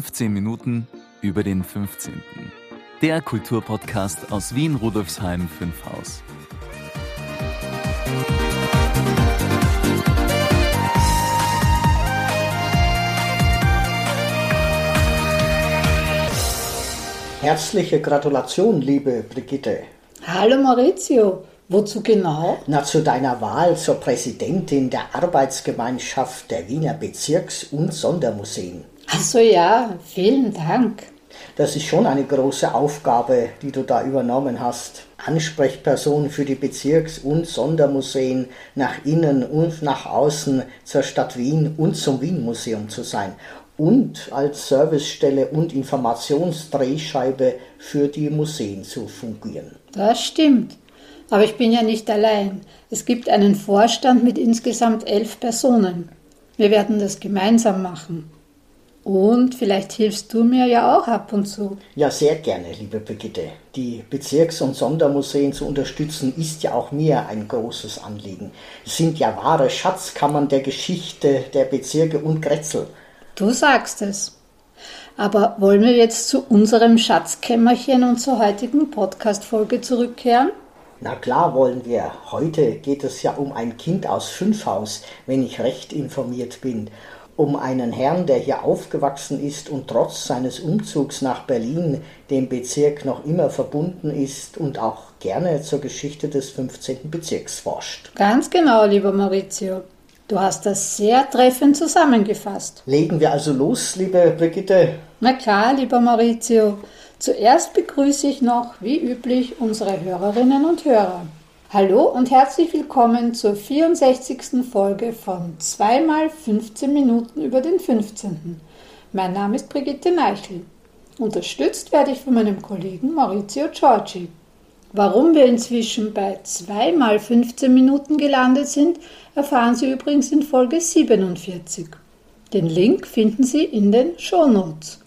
15 Minuten über den 15. Der Kulturpodcast aus Wien Rudolfsheim 5 Haus. Herzliche Gratulation, liebe Brigitte. Hallo Maurizio, wozu genau? Na, zu deiner Wahl zur Präsidentin der Arbeitsgemeinschaft der Wiener Bezirks- und Sondermuseen. Ach so ja, vielen Dank. Das ist schon eine große Aufgabe, die du da übernommen hast. Ansprechperson für die Bezirks- und Sondermuseen nach innen und nach außen zur Stadt Wien und zum Wien-Museum zu sein und als Servicestelle und Informationsdrehscheibe für die Museen zu fungieren. Das stimmt. Aber ich bin ja nicht allein. Es gibt einen Vorstand mit insgesamt elf Personen. Wir werden das gemeinsam machen. Und vielleicht hilfst du mir ja auch ab und zu. Ja, sehr gerne, liebe Brigitte. Die Bezirks- und Sondermuseen zu unterstützen, ist ja auch mir ein großes Anliegen. Es sind ja wahre Schatzkammern der Geschichte der Bezirke und Grätzel. Du sagst es. Aber wollen wir jetzt zu unserem Schatzkämmerchen und zur heutigen Podcast-Folge zurückkehren? Na klar wollen wir. Heute geht es ja um ein Kind aus Fünfhaus, wenn ich recht informiert bin. Um einen Herrn, der hier aufgewachsen ist und trotz seines Umzugs nach Berlin dem Bezirk noch immer verbunden ist und auch gerne zur Geschichte des 15. Bezirks forscht. Ganz genau, lieber Maurizio. Du hast das sehr treffend zusammengefasst. Legen wir also los, liebe Brigitte. Na klar, lieber Maurizio. Zuerst begrüße ich noch, wie üblich, unsere Hörerinnen und Hörer. Hallo und herzlich willkommen zur 64. Folge von 2x15 Minuten über den 15. Mein Name ist Brigitte Neichel. Unterstützt werde ich von meinem Kollegen Maurizio Giorgi. Warum wir inzwischen bei 2x15 Minuten gelandet sind, erfahren Sie übrigens in Folge 47. Den Link finden Sie in den Shownotes.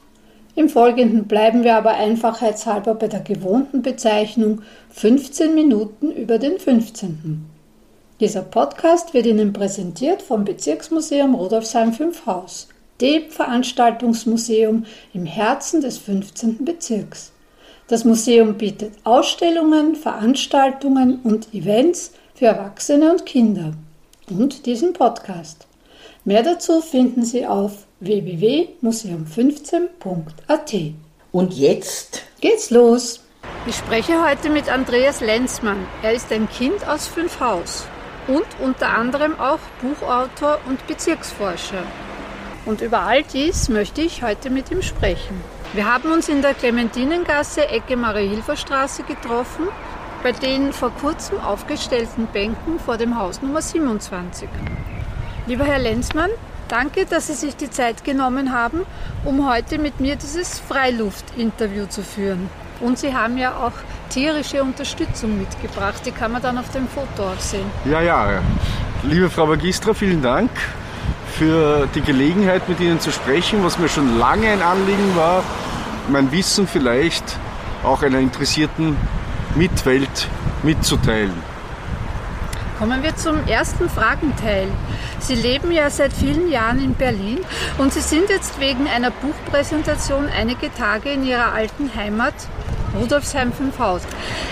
Im Folgenden bleiben wir aber einfachheitshalber bei der gewohnten Bezeichnung 15 Minuten über den 15. Dieser Podcast wird Ihnen präsentiert vom Bezirksmuseum Rudolfsheim 5 Haus, dem Veranstaltungsmuseum im Herzen des 15. Bezirks. Das Museum bietet Ausstellungen, Veranstaltungen und Events für Erwachsene und Kinder und diesen Podcast. Mehr dazu finden Sie auf www.museum15.at. Und jetzt geht's los. Ich spreche heute mit Andreas Lenzmann. Er ist ein Kind aus Fünfhaus und unter anderem auch Buchautor und Bezirksforscher. Und über all dies möchte ich heute mit ihm sprechen. Wir haben uns in der Clementinengasse Ecke Marie-Hilfer-Straße getroffen, bei den vor kurzem aufgestellten Bänken vor dem Haus Nummer 27. Lieber Herr Lenzmann, danke, dass Sie sich die Zeit genommen haben, um heute mit mir dieses Freiluftinterview zu führen. Und Sie haben ja auch tierische Unterstützung mitgebracht, die kann man dann auf dem Foto auch sehen. Ja, ja. Liebe Frau Magistra, vielen Dank für die Gelegenheit, mit Ihnen zu sprechen, was mir schon lange ein Anliegen war, mein Wissen vielleicht auch einer interessierten Mitwelt mitzuteilen. Kommen wir zum ersten Fragenteil. Sie leben ja seit vielen Jahren in Berlin und Sie sind jetzt wegen einer Buchpräsentation einige Tage in Ihrer alten Heimat Rudolfsheim 5 Haus.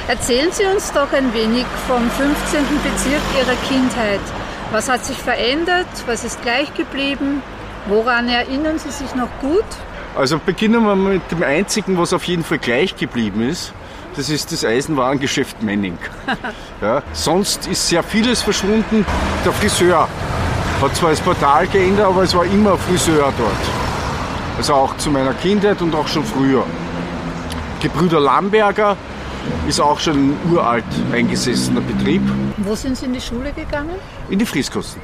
Erzählen Sie uns doch ein wenig vom 15. Bezirk Ihrer Kindheit. Was hat sich verändert? Was ist gleich geblieben? Woran erinnern Sie sich noch gut? Also beginnen wir mit dem einzigen, was auf jeden Fall gleich geblieben ist. Das ist das Eisenwarengeschäft Menning. Ja, sonst ist sehr vieles verschwunden. Der Friseur hat zwar das Portal geändert, aber es war immer Friseur dort. Also auch zu meiner Kindheit und auch schon früher. Gebrüder Lamberger ist auch schon ein uralt eingesessener Betrieb. Wo sind Sie in die Schule gegangen? In die Frieskassen.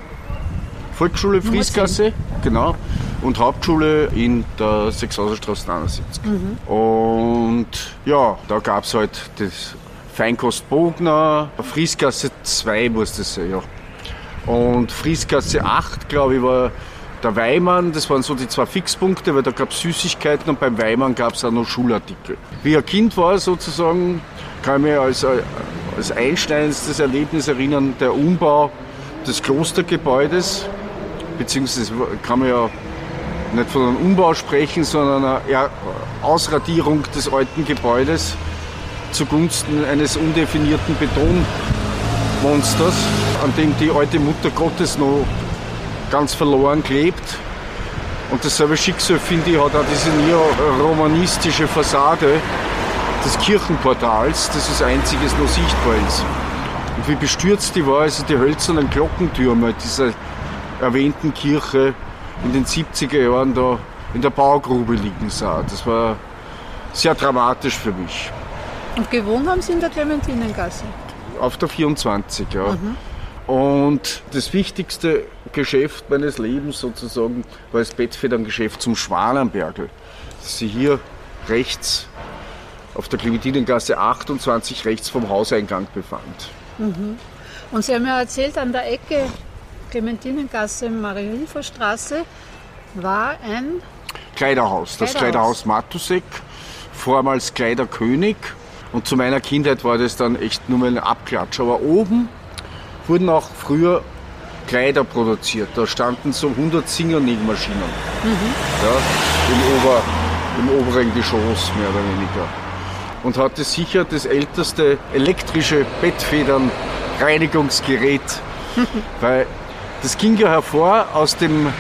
Volksschule Frieskasse, genau. Und Hauptschule in der Sechshauserstraße 79. Mhm. Und ja, da gab es halt das Feinkost Bogner, Frieskasse 2 muss das sein, ja. Und Frieskasse 8, glaube ich, war der Weimann, das waren so die zwei Fixpunkte, weil da gab es Süßigkeiten und beim Weimann gab es auch noch Schulartikel. Wie ein Kind war sozusagen, kann ich mich als, als einschneidendstes Erlebnis erinnern, der Umbau des Klostergebäudes, beziehungsweise kann man ja nicht von einem Umbau sprechen, sondern einer Ausradierung des alten Gebäudes zugunsten eines undefinierten Betonmonsters, an dem die alte Mutter Gottes noch ganz verloren klebt. Und dasselbe Schicksal, finde ich, hat auch diese neoromanistische Fassade des Kirchenportals, das als einziges noch sichtbar ist. Und wie bestürzt die war, also die hölzernen Glockentürme dieser erwähnten Kirche in den 70er Jahren da in der Baugrube liegen sah. Das war sehr dramatisch für mich. Und gewohnt haben Sie in der Clementinengasse? Auf der 24, ja. Mhm. Und das wichtigste Geschäft meines Lebens sozusagen war das Bettfederngeschäft zum Schwanenbergel, das sich hier rechts auf der Clementinengasse 28 rechts vom Hauseingang befand. Mhm. Und Sie haben ja erzählt, an der Ecke Clementinengasse, Marie-Hilfer-Straße war ein Kleiderhaus, das Kleiderhaus Matusek, vormals Kleiderkönig. Und zu meiner Kindheit war das dann echt nur mal ein Abklatsch. Aber oben wurden auch früher Kleider produziert. Da standen so 100 Singer-Nähmaschinen mhm. ja, im, Ober, im oberen Geschoss mehr oder weniger. Und hatte sicher das älteste elektrische Bettfedern-Reinigungsgerät, weil das ging ja hervor aus dem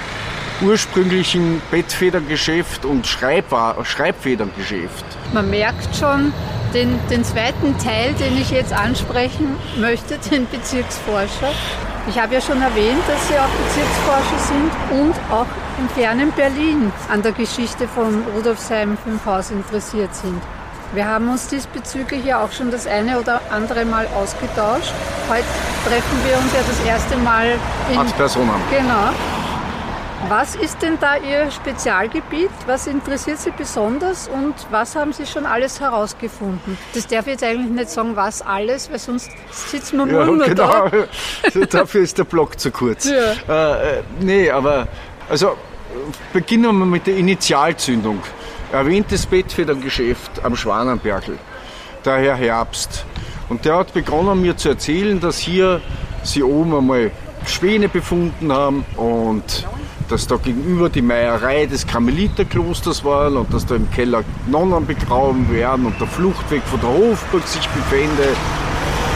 ursprünglichen Bettfedergeschäft und Schreibfedergeschäft. Man merkt schon den, den zweiten Teil, den ich jetzt ansprechen möchte, den Bezirksforscher. Ich habe ja schon erwähnt, dass Sie auch Bezirksforscher sind und auch im fernen Berlin an der Geschichte von Rudolfsheim 5 Haus interessiert sind. Wir haben uns diesbezüglich ja auch schon das eine oder andere Mal ausgetauscht. Heute treffen wir uns ja das erste Mal in... Als Personen. Genau. Was ist denn da Ihr Spezialgebiet? Was interessiert Sie besonders und was haben Sie schon alles herausgefunden? Das darf ich jetzt eigentlich nicht sagen, was alles, weil sonst sitzen wir ja, nur genau. da. Dafür ist der Block zu kurz. Ja. Äh, äh, nee, aber also beginnen wir mit der Initialzündung erwähntes Bettfedergeschäft am Schwanenbergl, der Herr Herbst. Und der hat begonnen mir zu erzählen, dass hier sie oben einmal Schwäne befunden haben und dass da gegenüber die Meierei des Karmeliterklosters war und dass da im Keller Nonnen begraben werden und der Fluchtweg von der Hofburg sich befände.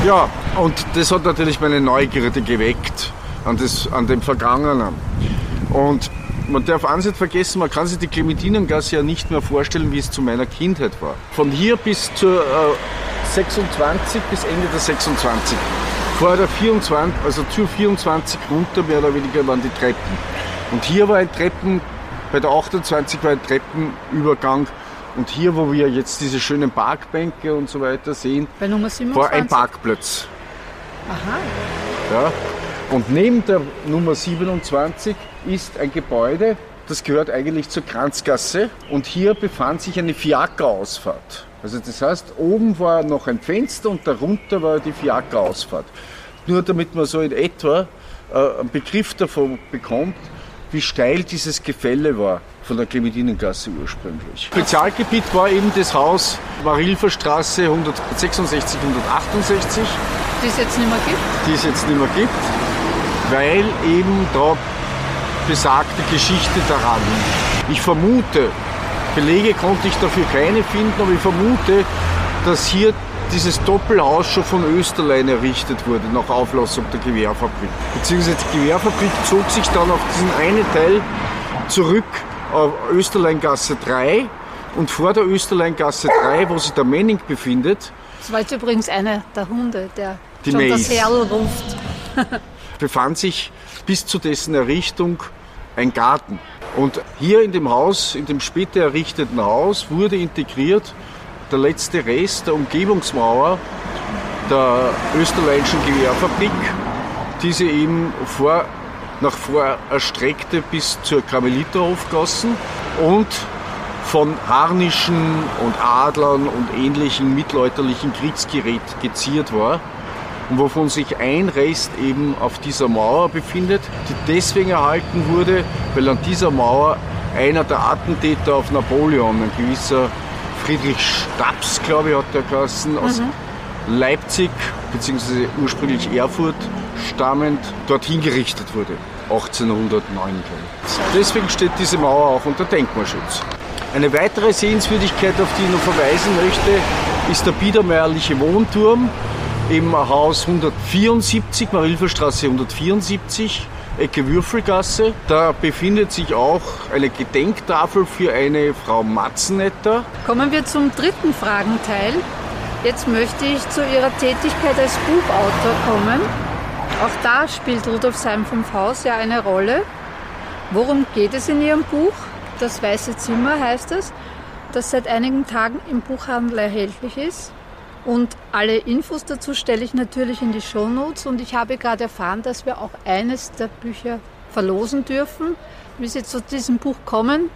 Ja, und das hat natürlich meine Neugierde geweckt an, das, an dem Vergangenen. Und man darf eins nicht vergessen, man kann sich die Clementinengasse ja nicht mehr vorstellen, wie es zu meiner Kindheit war. Von hier bis zur äh, 26, bis Ende der 26. Vor der 24, also zur 24 runter mehr oder weniger waren die Treppen. Und hier war ein Treppen, bei der 28 war ein Treppenübergang. Und hier, wo wir jetzt diese schönen Parkbänke und so weiter sehen, war ein Parkplatz. Aha. Ja, und neben der Nummer 27 ist ein Gebäude, das gehört eigentlich zur Kranzgasse und hier befand sich eine Fiaker-Ausfahrt. Also das heißt, oben war noch ein Fenster und darunter war die Fiaker-Ausfahrt. Nur damit man so in etwa äh, einen Begriff davon bekommt, wie steil dieses Gefälle war von der Clementinengasse ursprünglich. Spezialgebiet war eben das Haus Marilfer Straße 166, 168. Die es jetzt nicht mehr gibt? Die es jetzt nicht mehr gibt weil eben da besagte Geschichte daran liegt. Ich vermute, Belege konnte ich dafür keine finden, aber ich vermute, dass hier dieses Doppelhaus schon von Österlein errichtet wurde, nach Auflassung der Gewehrfabrik. Beziehungsweise die Gewehrfabrik zog sich dann auf diesen einen Teil zurück auf Österleingasse 3 und vor der Österleingasse 3, wo sich der Menning befindet. Das war jetzt übrigens einer der Hunde, der die schon Maze. das Herrl ruft. befand sich bis zu dessen Errichtung ein Garten. Und hier in dem Haus, in dem später errichteten Haus, wurde integriert der letzte Rest der Umgebungsmauer der österreichischen Gewehrfabrik, die sie eben vor, nach vor erstreckte bis zur Karmeliterhofgassen und von Harnischen und Adlern und ähnlichen mittelalterlichen Kriegsgerät geziert war und wovon sich ein Rest eben auf dieser Mauer befindet, die deswegen erhalten wurde, weil an dieser Mauer einer der Attentäter auf Napoleon, ein gewisser Friedrich Stabs, glaube ich, hat der geheißen, aus mhm. Leipzig bzw. ursprünglich Erfurt stammend, dorthin gerichtet wurde. 1809. Deswegen steht diese Mauer auch unter Denkmalschutz. Eine weitere Sehenswürdigkeit, auf die ich noch verweisen möchte, ist der biedermeierliche Wohnturm im Haus 174, Marilferstraße 174. Ecke Würfelgasse. Da befindet sich auch eine Gedenktafel für eine Frau Matzenetter. Kommen wir zum dritten Fragenteil. Jetzt möchte ich zu Ihrer Tätigkeit als Buchautor kommen. Auch da spielt Rudolfsheim 5 Haus ja eine Rolle. Worum geht es in Ihrem Buch? Das Weiße Zimmer heißt es, das seit einigen Tagen im Buchhandel erhältlich ist. Und alle Infos dazu stelle ich natürlich in die Shownotes und ich habe gerade erfahren, dass wir auch eines der Bücher verlosen dürfen. Wie Sie zu diesem Buch kommen,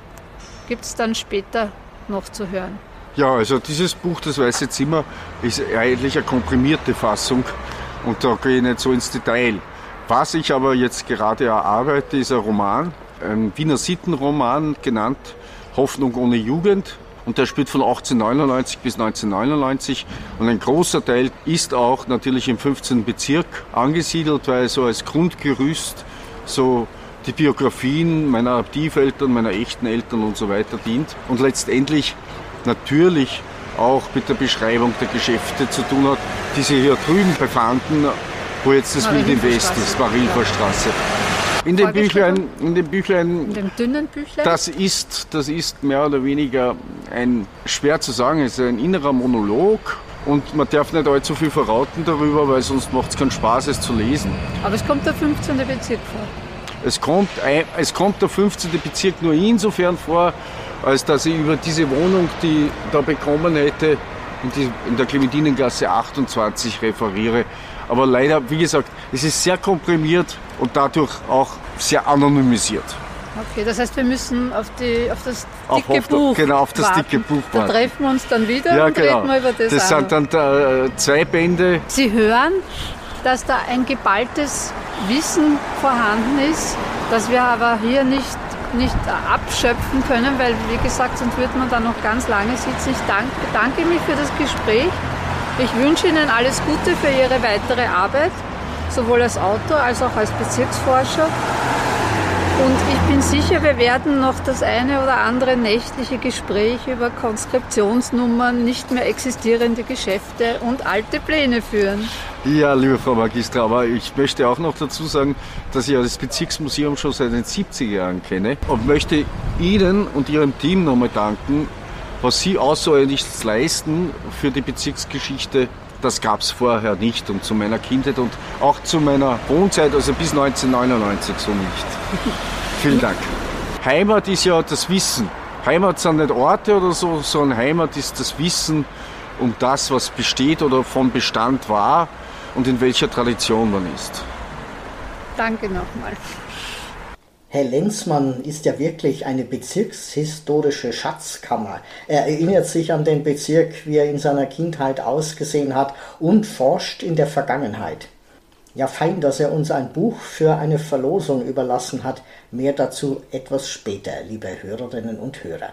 gibt es dann später noch zu hören. Ja, also dieses Buch, Das Weiße Zimmer, ist eigentlich eine komprimierte Fassung und da gehe ich nicht so ins Detail. Was ich aber jetzt gerade erarbeite, ist ein Roman, ein Wiener Sittenroman genannt Hoffnung ohne Jugend und der spielt von 1899 bis 1999 und ein großer Teil ist auch natürlich im 15. Bezirk angesiedelt, weil so als Grundgerüst so die Biografien meiner Adoptiveltern, meiner echten Eltern und so weiter dient und letztendlich natürlich auch mit der Beschreibung der Geschäfte zu tun hat, die sie hier drüben befanden, wo jetzt das Wild im West ist, Marilferstraße. In dem Büchlein, in dem Büchlein, in dem dünnen Büchlein, das ist, das ist mehr oder weniger ein, schwer zu sagen, es ist ein innerer Monolog und man darf nicht allzu viel verraten darüber, weil sonst macht es keinen Spaß, es zu lesen. Aber es kommt der 15. Bezirk vor. Es kommt, es kommt der 15. Bezirk nur insofern vor, als dass ich über diese Wohnung, die ich da bekommen hätte, in der Clementinengasse 28 referiere. Aber leider, wie gesagt, es ist sehr komprimiert und dadurch auch sehr anonymisiert. Okay, das heißt, wir müssen auf, die, auf das dicke auf, Buch Genau, auf das warten. dicke Buch warten. Da treffen wir uns dann wieder ja, und genau. reden wir über das Das sind dann da, äh, zwei Bände. Sie hören, dass da ein geballtes Wissen vorhanden ist, das wir aber hier nicht, nicht abschöpfen können, weil, wie gesagt, sonst würde man da noch ganz lange sitzen. Ich danke, bedanke mich für das Gespräch. Ich wünsche Ihnen alles Gute für Ihre weitere Arbeit, sowohl als Autor als auch als Bezirksforscher. Und ich bin sicher, wir werden noch das eine oder andere nächtliche Gespräch über Konskriptionsnummern, nicht mehr existierende Geschäfte und alte Pläne führen. Ja, liebe Frau Magistra, aber ich möchte auch noch dazu sagen, dass ich das Bezirksmuseum schon seit den 70er Jahren kenne und möchte Ihnen und Ihrem Team nochmal danken, was Sie außerordentlich leisten für die Bezirksgeschichte das gab es vorher nicht und zu meiner Kindheit und auch zu meiner Wohnzeit, also bis 1999 so nicht. Vielen Dank. Heimat ist ja das Wissen. Heimat sind nicht Orte oder so, sondern Heimat ist das Wissen um das, was besteht oder von Bestand war und in welcher Tradition man ist. Danke nochmal. Herr Lenzmann ist ja wirklich eine bezirkshistorische Schatzkammer. Er erinnert sich an den Bezirk, wie er in seiner Kindheit ausgesehen hat und forscht in der Vergangenheit. Ja, fein, dass er uns ein Buch für eine Verlosung überlassen hat. Mehr dazu etwas später, liebe Hörerinnen und Hörer.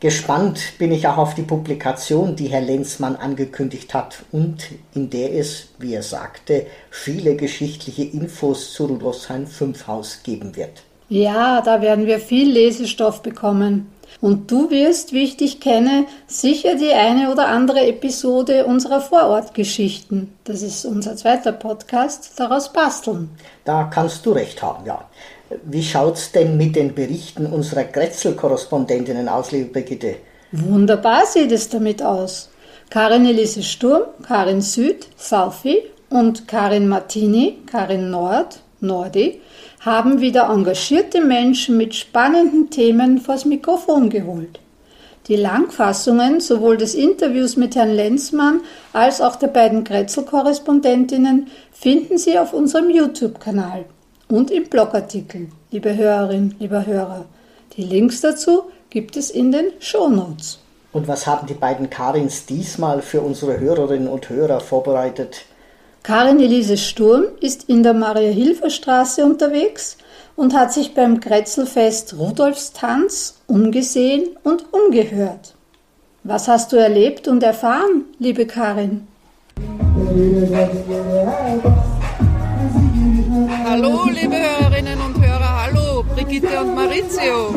Gespannt bin ich auch auf die Publikation, die Herr Lenzmann angekündigt hat und in der es, wie er sagte, viele geschichtliche Infos zu Rudolfsheim 5 Haus geben wird. Ja, da werden wir viel Lesestoff bekommen. Und du wirst, wie ich dich kenne, sicher die eine oder andere Episode unserer Vorortgeschichten, das ist unser zweiter Podcast, daraus basteln. Da kannst du recht haben, ja. Wie schaut's denn mit den Berichten unserer Grätzl-Korrespondentinnen aus, liebe Brigitte? Wunderbar sieht es damit aus. Karin Elise Sturm, Karin Süd, Southie und Karin Martini, Karin Nord, Nordi, haben wieder engagierte Menschen mit spannenden Themen vors Mikrofon geholt. Die Langfassungen sowohl des Interviews mit Herrn Lenzmann als auch der beiden Grätzl-Korrespondentinnen finden Sie auf unserem YouTube-Kanal und im Blogartikel, liebe Hörerinnen, lieber Hörer. Die Links dazu gibt es in den Shownotes. Und was haben die beiden Karins diesmal für unsere Hörerinnen und Hörer vorbereitet? Karin Elise Sturm ist in der Maria-Hilfer-Straße unterwegs und hat sich beim Kretzelfest Rudolfstanz umgesehen und umgehört. Was hast du erlebt und erfahren, liebe Karin? Hallo, liebe Hörerinnen und Hörer, hallo, Brigitte und Maurizio.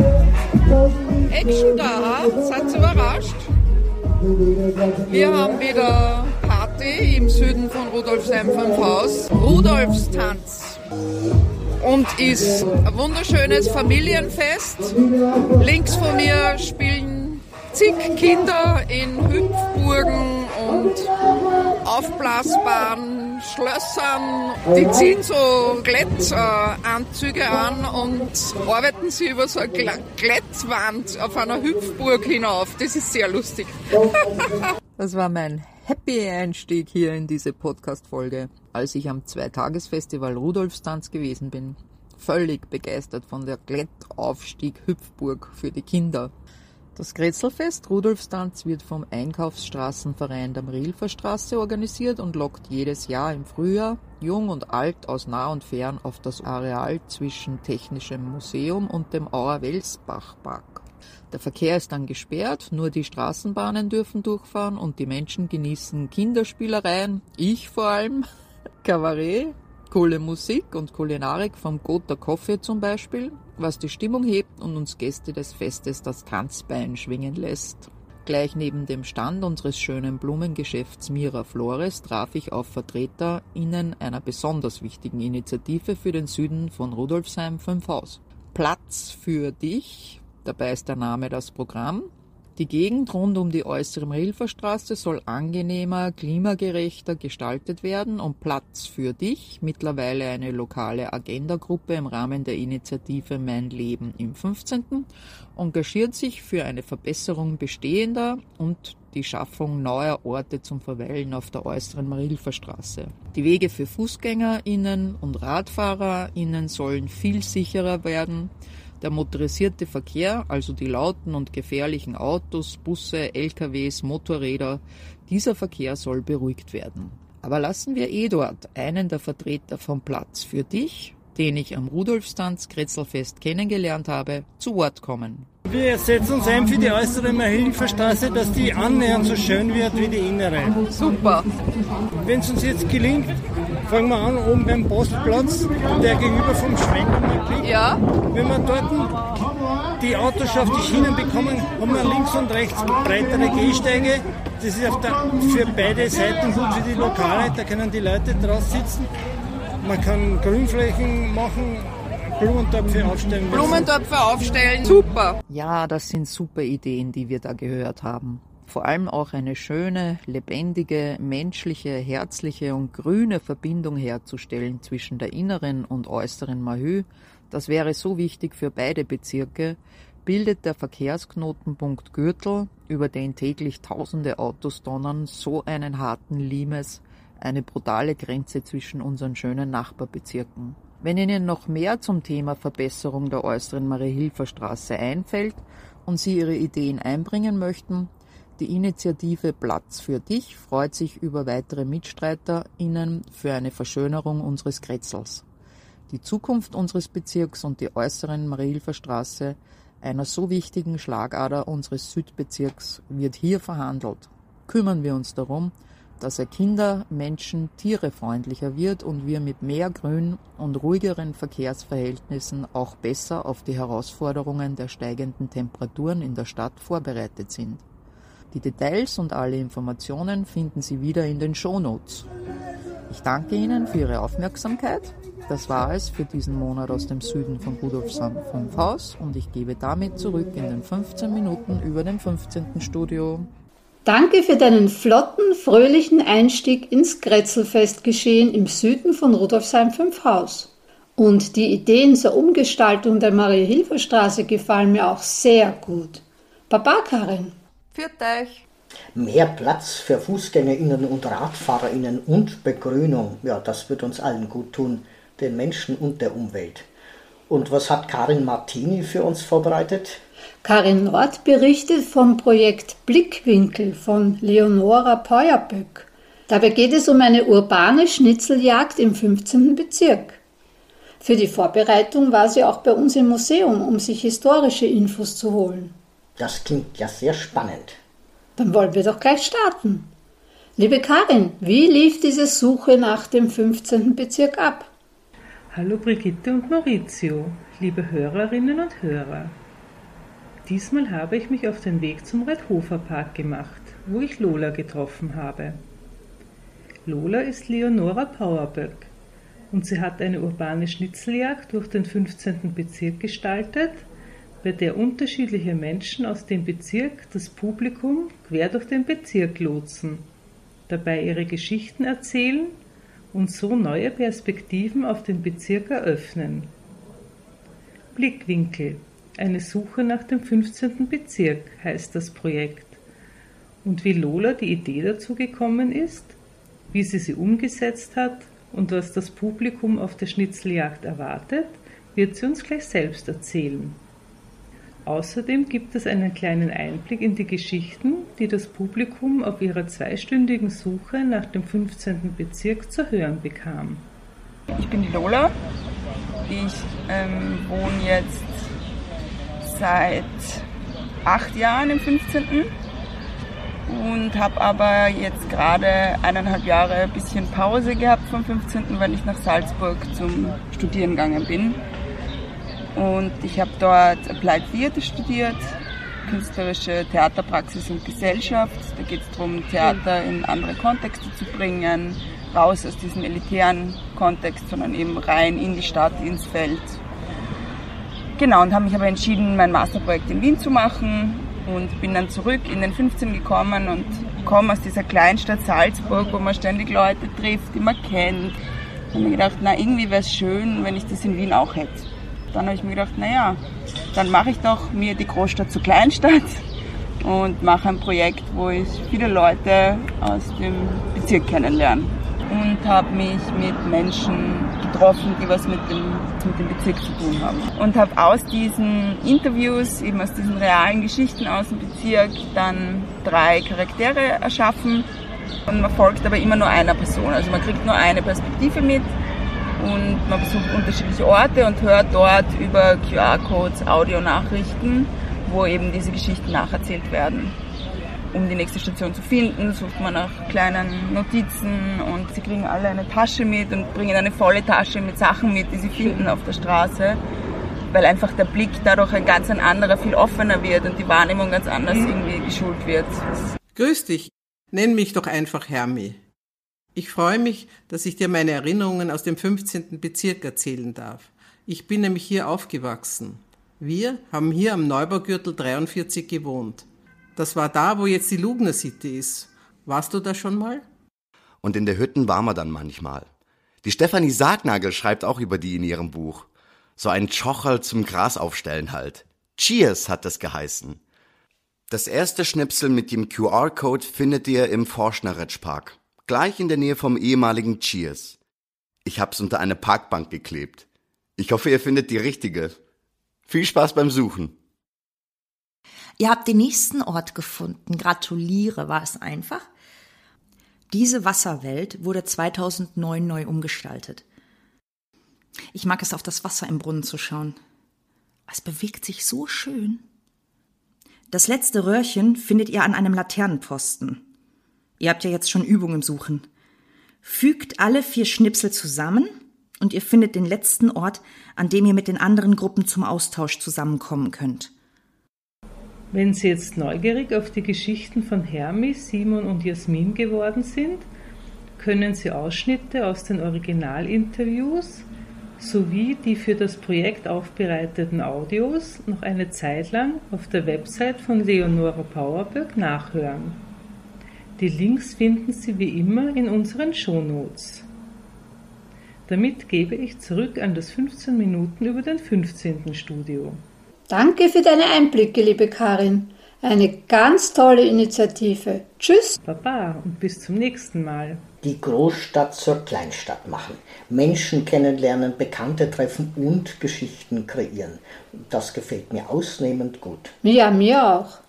Action da, seid ihr überrascht? Wir haben wieder Party im Süden von Rudolfsheim 5 Haus. Rudolfstanz. Und ist ein wunderschönes Familienfest. Links von mir spielen zig Kinder in Hüpfburgen und aufblasbaren Schlössern. Die ziehen so Glättanzüge an und arbeiten sie über so eine Glättwand auf einer Hüpfburg hinauf. Das ist sehr lustig. Das war mein happy Einstieg hier in diese Podcast-Folge, als ich am Zweitagesfestival Rudolfstanz gewesen bin. Völlig begeistert von der Klettaufstieg-Hüpfburg für die Kinder. Das Grätzelfest Rudolfstanz wird vom Einkaufsstraßenverein der Marilfer Straße organisiert und lockt jedes Jahr im Frühjahr jung und alt aus nah und fern auf das Areal zwischen Technischem Museum und dem Auer Welsbachpark. Der Verkehr ist dann gesperrt, nur die Straßenbahnen dürfen durchfahren und die Menschen genießen Kinderspielereien, ich vor allem, Kabarett, coole Musik und Kulinarik vom Gotha Coffee zum Beispiel, was die Stimmung hebt und uns Gäste des Festes das Tanzbein schwingen lässt. Gleich neben dem Stand unseres schönen Blumengeschäfts Mira Flores traf ich auf VertreterInnen einer besonders wichtigen Initiative für den Süden von Rudolfsheim 5 Haus. Platz für dich, dabei ist der Name das Programm, die Gegend rund um die äußere Mrilferstraße soll angenehmer, klimagerechter gestaltet werden und Platz für dich, mittlerweile eine lokale Agenda-Gruppe im Rahmen der Initiative Mein Leben im 15. engagiert sich für eine Verbesserung bestehender und die Schaffung neuer Orte zum Verweilen auf der äußeren Marilferstraße. Die Wege für FußgängerInnen und RadfahrerInnen sollen viel sicherer werden. Der motorisierte Verkehr, also die lauten und gefährlichen Autos, Busse, LKWs, Motorräder, dieser Verkehr soll beruhigt werden. Aber lassen wir Eduard, einen der Vertreter vom Platz für dich, den ich am Rudolfstanz Kretzelfest kennengelernt habe, zu Wort kommen. Wir setzen uns ein für die äußere Mahilferstraße, dass die annähernd so schön wird wie die innere. Super. Wenn es uns jetzt gelingt, fangen wir an oben beim Postplatz, der gegenüber vom Schwenkermarkt liegt. Ja. Wenn wir dort die Autos auf die Schienen bekommen, haben wir links und rechts breitere Gehsteige. Das ist der, für beide Seiten gut für die Lokale, da können die Leute draus sitzen. Man kann Grünflächen machen, Blumentöpfe aufstellen. Blumentöpfe aufstellen. Super. Ja, das sind super Ideen, die wir da gehört haben. Vor allem auch eine schöne, lebendige, menschliche, herzliche und grüne Verbindung herzustellen zwischen der inneren und äußeren Mahü, das wäre so wichtig für beide Bezirke, bildet der Verkehrsknotenpunkt Gürtel, über den täglich tausende Autos donnern, so einen harten Limes, eine brutale Grenze zwischen unseren schönen Nachbarbezirken. Wenn Ihnen noch mehr zum Thema Verbesserung der äußeren Marie-Hilfer-Straße einfällt und Sie Ihre Ideen einbringen möchten, die Initiative Platz für dich freut sich über weitere MitstreiterInnen für eine Verschönerung unseres Kretzels. Die Zukunft unseres Bezirks und die äußeren Mariehilfer Straße, einer so wichtigen Schlagader unseres Südbezirks, wird hier verhandelt. Kümmern wir uns darum, dass er Kinder, Menschen, Tiere freundlicher wird und wir mit mehr Grün und ruhigeren Verkehrsverhältnissen auch besser auf die Herausforderungen der steigenden Temperaturen in der Stadt vorbereitet sind. Die Details und alle Informationen finden Sie wieder in den Shownotes. Ich danke Ihnen für Ihre Aufmerksamkeit. Das war es für diesen Monat aus dem Süden von Rudolfsheim 5 Haus und ich gebe damit zurück in den 15 Minuten über dem 15. Studio. Danke für deinen flotten, fröhlichen Einstieg ins Grätzelfestgeschehen im Süden von Rudolfsheim 5 Haus. Und die Ideen zur Umgestaltung der Marie-Hilfer-Straße gefallen mir auch sehr gut. Baba Karin. Für euch. Mehr Platz für FußgängerInnen und RadfahrerInnen und Begrünung, ja, das wird uns allen gut tun, den Menschen und der Umwelt. Und was hat Karin Martini für uns vorbereitet? Karin Nord berichtet vom Projekt Blickwinkel von Leonora Peuerböck. Dabei geht es um eine urbane Schnitzeljagd im 15. Bezirk. Für die Vorbereitung war sie auch bei uns im Museum, um sich historische Infos zu holen. Das klingt ja sehr spannend. Dann wollen wir doch gleich starten. Liebe Karin, wie lief diese Suche nach dem 15. Bezirk ab? Hallo Brigitte und Maurizio, liebe Hörerinnen und Hörer. Diesmal habe ich mich auf den Weg zum Redhofer Park gemacht, wo ich Lola getroffen habe. Lola ist Leonora Pauerböck und sie hat eine urbane Schnitzeljagd durch den 15. Bezirk gestaltet, bei der unterschiedliche Menschen aus dem Bezirk das Publikum quer durch den Bezirk lotsen, dabei ihre Geschichten erzählen und so neue Perspektiven auf den Bezirk eröffnen. Blickwinkel eine Suche nach dem 15. Bezirk heißt das Projekt. Und wie Lola die Idee dazu gekommen ist, wie sie sie umgesetzt hat und was das Publikum auf der Schnitzeljagd erwartet, wird sie uns gleich selbst erzählen. Außerdem gibt es einen kleinen Einblick in die Geschichten, die das Publikum auf ihrer zweistündigen Suche nach dem 15. Bezirk zu hören bekam. Ich bin die Lola. Ich ähm, wohne jetzt seit acht Jahren im 15. und habe aber jetzt gerade eineinhalb Jahre ein bisschen Pause gehabt vom 15., weil ich nach Salzburg zum Studieren gegangen bin. Und ich habe dort Applied Theater studiert, künstlerische Theaterpraxis und Gesellschaft. Da geht es darum, Theater in andere Kontexte zu bringen, raus aus diesem elitären Kontext, sondern eben rein in die Stadt, ins Feld Genau, und habe mich aber entschieden, mein Masterprojekt in Wien zu machen und bin dann zurück in den 15 gekommen und komme aus dieser Kleinstadt Salzburg, wo man ständig Leute trifft, die man kennt. Da habe mir gedacht, na irgendwie wäre es schön, wenn ich das in Wien auch hätte. Dann habe ich mir gedacht, naja, dann mache ich doch mir die Großstadt zur Kleinstadt und mache ein Projekt, wo ich viele Leute aus dem Bezirk kennenlerne und habe mich mit Menschen getroffen, die was mit dem, mit dem Bezirk zu tun haben. Und habe aus diesen Interviews, eben aus diesen realen Geschichten aus dem Bezirk, dann drei Charaktere erschaffen. Und man folgt aber immer nur einer Person. Also man kriegt nur eine Perspektive mit und man besucht unterschiedliche Orte und hört dort über QR-Codes Audionachrichten, wo eben diese Geschichten nacherzählt werden um die nächste Station zu finden, sucht man nach kleinen Notizen und sie kriegen alle eine Tasche mit und bringen eine volle Tasche mit Sachen mit, die sie finden auf der Straße, weil einfach der Blick dadurch ein ganz ein anderer, viel offener wird und die Wahrnehmung ganz anders irgendwie geschult wird. Grüß dich, nenn mich doch einfach Hermi. Ich freue mich, dass ich dir meine Erinnerungen aus dem 15. Bezirk erzählen darf. Ich bin nämlich hier aufgewachsen. Wir haben hier am Neubaugürtel 43 gewohnt. Das war da, wo jetzt die Lugner City ist. Warst du da schon mal? Und in der Hütten waren wir dann manchmal. Die Stefanie Sargnagel schreibt auch über die in ihrem Buch. So ein Tschocherl zum Gras aufstellen halt. Cheers hat das geheißen. Das erste Schnipsel mit dem QR-Code findet ihr im Forschneretsch-Park. Gleich in der Nähe vom ehemaligen Cheers. Ich hab's unter eine Parkbank geklebt. Ich hoffe, ihr findet die richtige. Viel Spaß beim Suchen. Ihr habt den nächsten Ort gefunden. Gratuliere, war es einfach? Diese Wasserwelt wurde 2009 neu umgestaltet. Ich mag es, auf das Wasser im Brunnen zu schauen. Es bewegt sich so schön. Das letzte Röhrchen findet ihr an einem Laternenposten. Ihr habt ja jetzt schon Übung im Suchen. Fügt alle vier Schnipsel zusammen und ihr findet den letzten Ort, an dem ihr mit den anderen Gruppen zum Austausch zusammenkommen könnt. Wenn Sie jetzt neugierig auf die Geschichten von Hermis, Simon und Jasmin geworden sind, können Sie Ausschnitte aus den Originalinterviews sowie die für das Projekt aufbereiteten Audios noch eine Zeit lang auf der Website von Leonora Powerberg nachhören. Die Links finden Sie wie immer in unseren Shownotes. Damit gebe ich zurück an das 15 Minuten über den 15. Studio. Danke für deine Einblicke, liebe Karin. Eine ganz tolle Initiative. Tschüss. Baba und bis zum nächsten Mal. Die Großstadt zur Kleinstadt machen. Menschen kennenlernen, Bekannte treffen und Geschichten kreieren. Das gefällt mir ausnehmend gut. Ja, mir auch.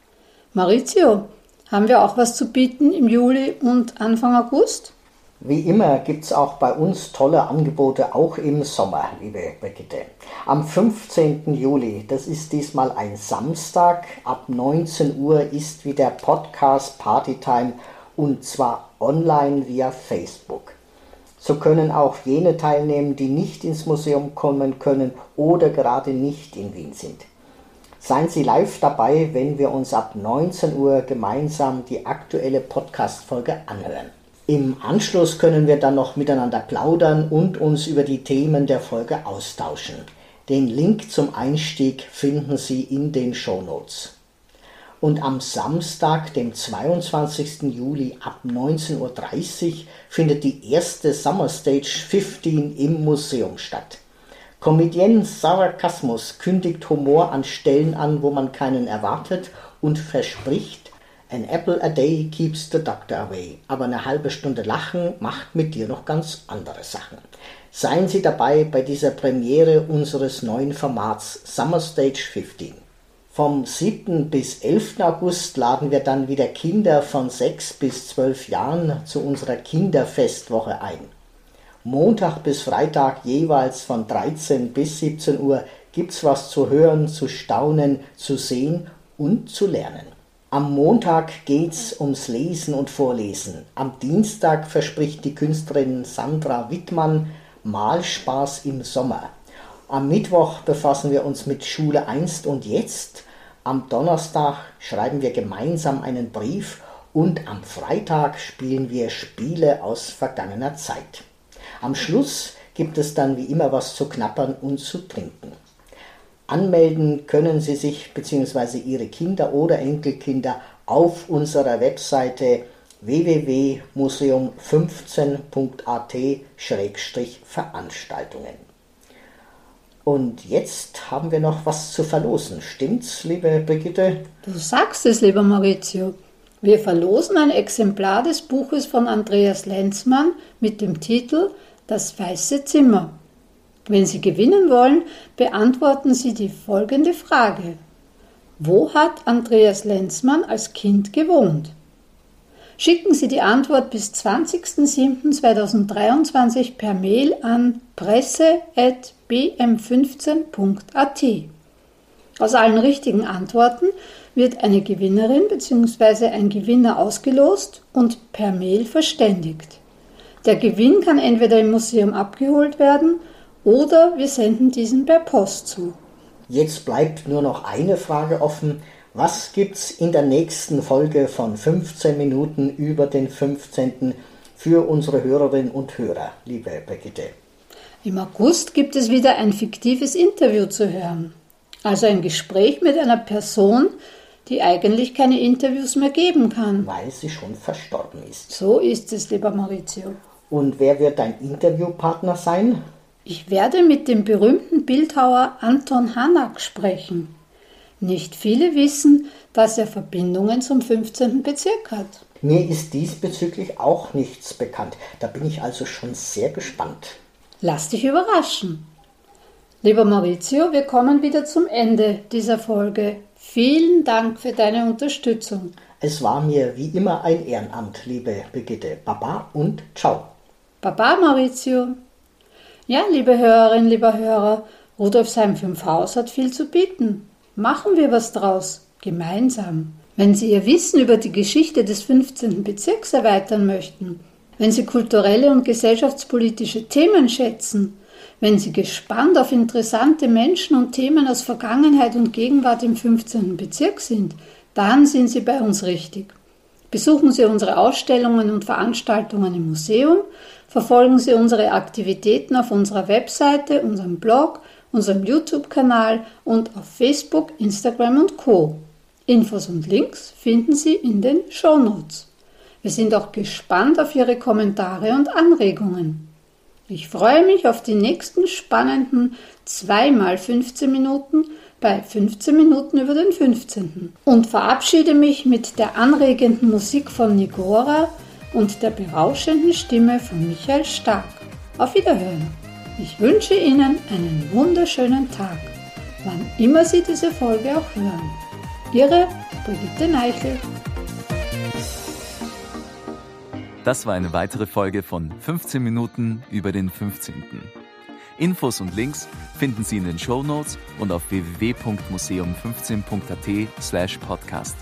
Maurizio, haben wir auch was zu bieten im Juli und Anfang August? Wie immer gibt es auch bei uns tolle Angebote, auch im Sommer, liebe Brigitte. Am 15. Juli, das ist diesmal ein Samstag, ab 19 Uhr ist wieder Podcast Partytime und zwar online via Facebook. So können auch jene teilnehmen, die nicht ins Museum kommen können oder gerade nicht in Wien sind. Seien Sie live dabei, wenn wir uns ab 19 Uhr gemeinsam die aktuelle Podcast-Folge anhören. Im Anschluss können wir dann noch miteinander plaudern und uns über die Themen der Folge austauschen. Den Link zum Einstieg finden Sie in den Shownotes. Und am Samstag, dem 22. Juli ab 19.30 Uhr findet die erste Summer Stage 15 im Museum statt. Comedienne Sarkasmus kündigt Humor an Stellen an, wo man keinen erwartet und verspricht, An apple a day keeps the doctor away. Aber eine halbe Stunde Lachen macht mit dir noch ganz andere Sachen. Seien Sie dabei bei dieser Premiere unseres neuen Formats Summer Stage 15. Vom 7. bis 11. August laden wir dann wieder Kinder von 6 bis 12 Jahren zu unserer Kinderfestwoche ein. Montag bis Freitag jeweils von 13 bis 17 Uhr gibt's was zu hören, zu staunen, zu sehen und zu lernen. Am Montag geht's ums Lesen und Vorlesen. Am Dienstag verspricht die Künstlerin Sandra Wittmann Malspaß im Sommer. Am Mittwoch befassen wir uns mit Schule einst und jetzt. Am Donnerstag schreiben wir gemeinsam einen Brief und am Freitag spielen wir Spiele aus vergangener Zeit. Am Schluss gibt es dann wie immer was zu knappern und zu trinken. Anmelden können Sie sich bzw. Ihre Kinder oder Enkelkinder auf unserer Webseite www.museum15.at-veranstaltungen. Und jetzt haben wir noch was zu verlosen. Stimmt's, liebe Brigitte? Du sagst es, lieber Maurizio. Wir verlosen ein Exemplar des Buches von Andreas Lenzmann mit dem Titel Das weiße Zimmer. Wenn Sie gewinnen wollen, beantworten Sie die folgende Frage. Wo hat Andreas Lenzmann als Kind gewohnt? Schicken Sie die Antwort bis 20.07.2023 per Mail an presse.bm15.at. Aus allen richtigen Antworten wird eine Gewinnerin bzw. ein Gewinner ausgelost und per Mail verständigt. Der Gewinn kann entweder im Museum abgeholt werden oder wir senden diesen per Post zu. Jetzt bleibt nur noch eine Frage offen. Was gibt's in der nächsten Folge von 15 Minuten über den 15. für unsere Hörerinnen und Hörer, liebe Brigitte? Im August gibt es wieder ein fiktives Interview zu hören. Also ein Gespräch mit einer Person, die eigentlich keine Interviews mehr geben kann. Weil sie schon verstorben ist. So ist es, lieber Maurizio. Und wer wird dein Interviewpartner sein? Ich werde mit dem berühmten Bildhauer Anton Hanak sprechen. Nicht viele wissen, dass er Verbindungen zum 15. Bezirk hat. Mir ist diesbezüglich auch nichts bekannt. Da bin ich also schon sehr gespannt. Lass dich überraschen. Lieber Maurizio, wir kommen wieder zum Ende dieser Folge. Vielen Dank für deine Unterstützung. Es war mir wie immer ein Ehrenamt, liebe Brigitte. Baba und ciao. Baba, Maurizio. Ja, liebe Hörerinnen, lieber Hörer, Rudolfsheim 5 Haus hat viel zu bieten. Machen wir was draus, gemeinsam. Wenn Sie Ihr Wissen über die Geschichte des 15. Bezirks erweitern möchten, wenn Sie kulturelle und gesellschaftspolitische Themen schätzen, wenn Sie gespannt auf interessante Menschen und Themen aus Vergangenheit und Gegenwart im 15. Bezirk sind, dann sind Sie bei uns richtig. Besuchen Sie unsere Ausstellungen und Veranstaltungen im Museum verfolgen Sie unsere Aktivitäten auf unserer Webseite, unserem Blog, unserem YouTube-Kanal und auf Facebook, Instagram und Co. Infos und Links finden Sie in den Show Notes. Wir sind auch gespannt auf Ihre Kommentare und Anregungen. Ich freue mich auf die nächsten spannenden 2 x 15 Minuten bei 15 Minuten über den 15. und verabschiede mich mit der anregenden Musik von Nigora und der berauschenden Stimme von Michael Stark. Auf Wiederhören. Ich wünsche Ihnen einen wunderschönen Tag, wann immer Sie diese Folge auch hören. Ihre Brigitte Neichel. Das war eine weitere Folge von 15 Minuten über den 15. Infos und Links finden Sie in den Show Notes und auf www.museum15.at slash podcast.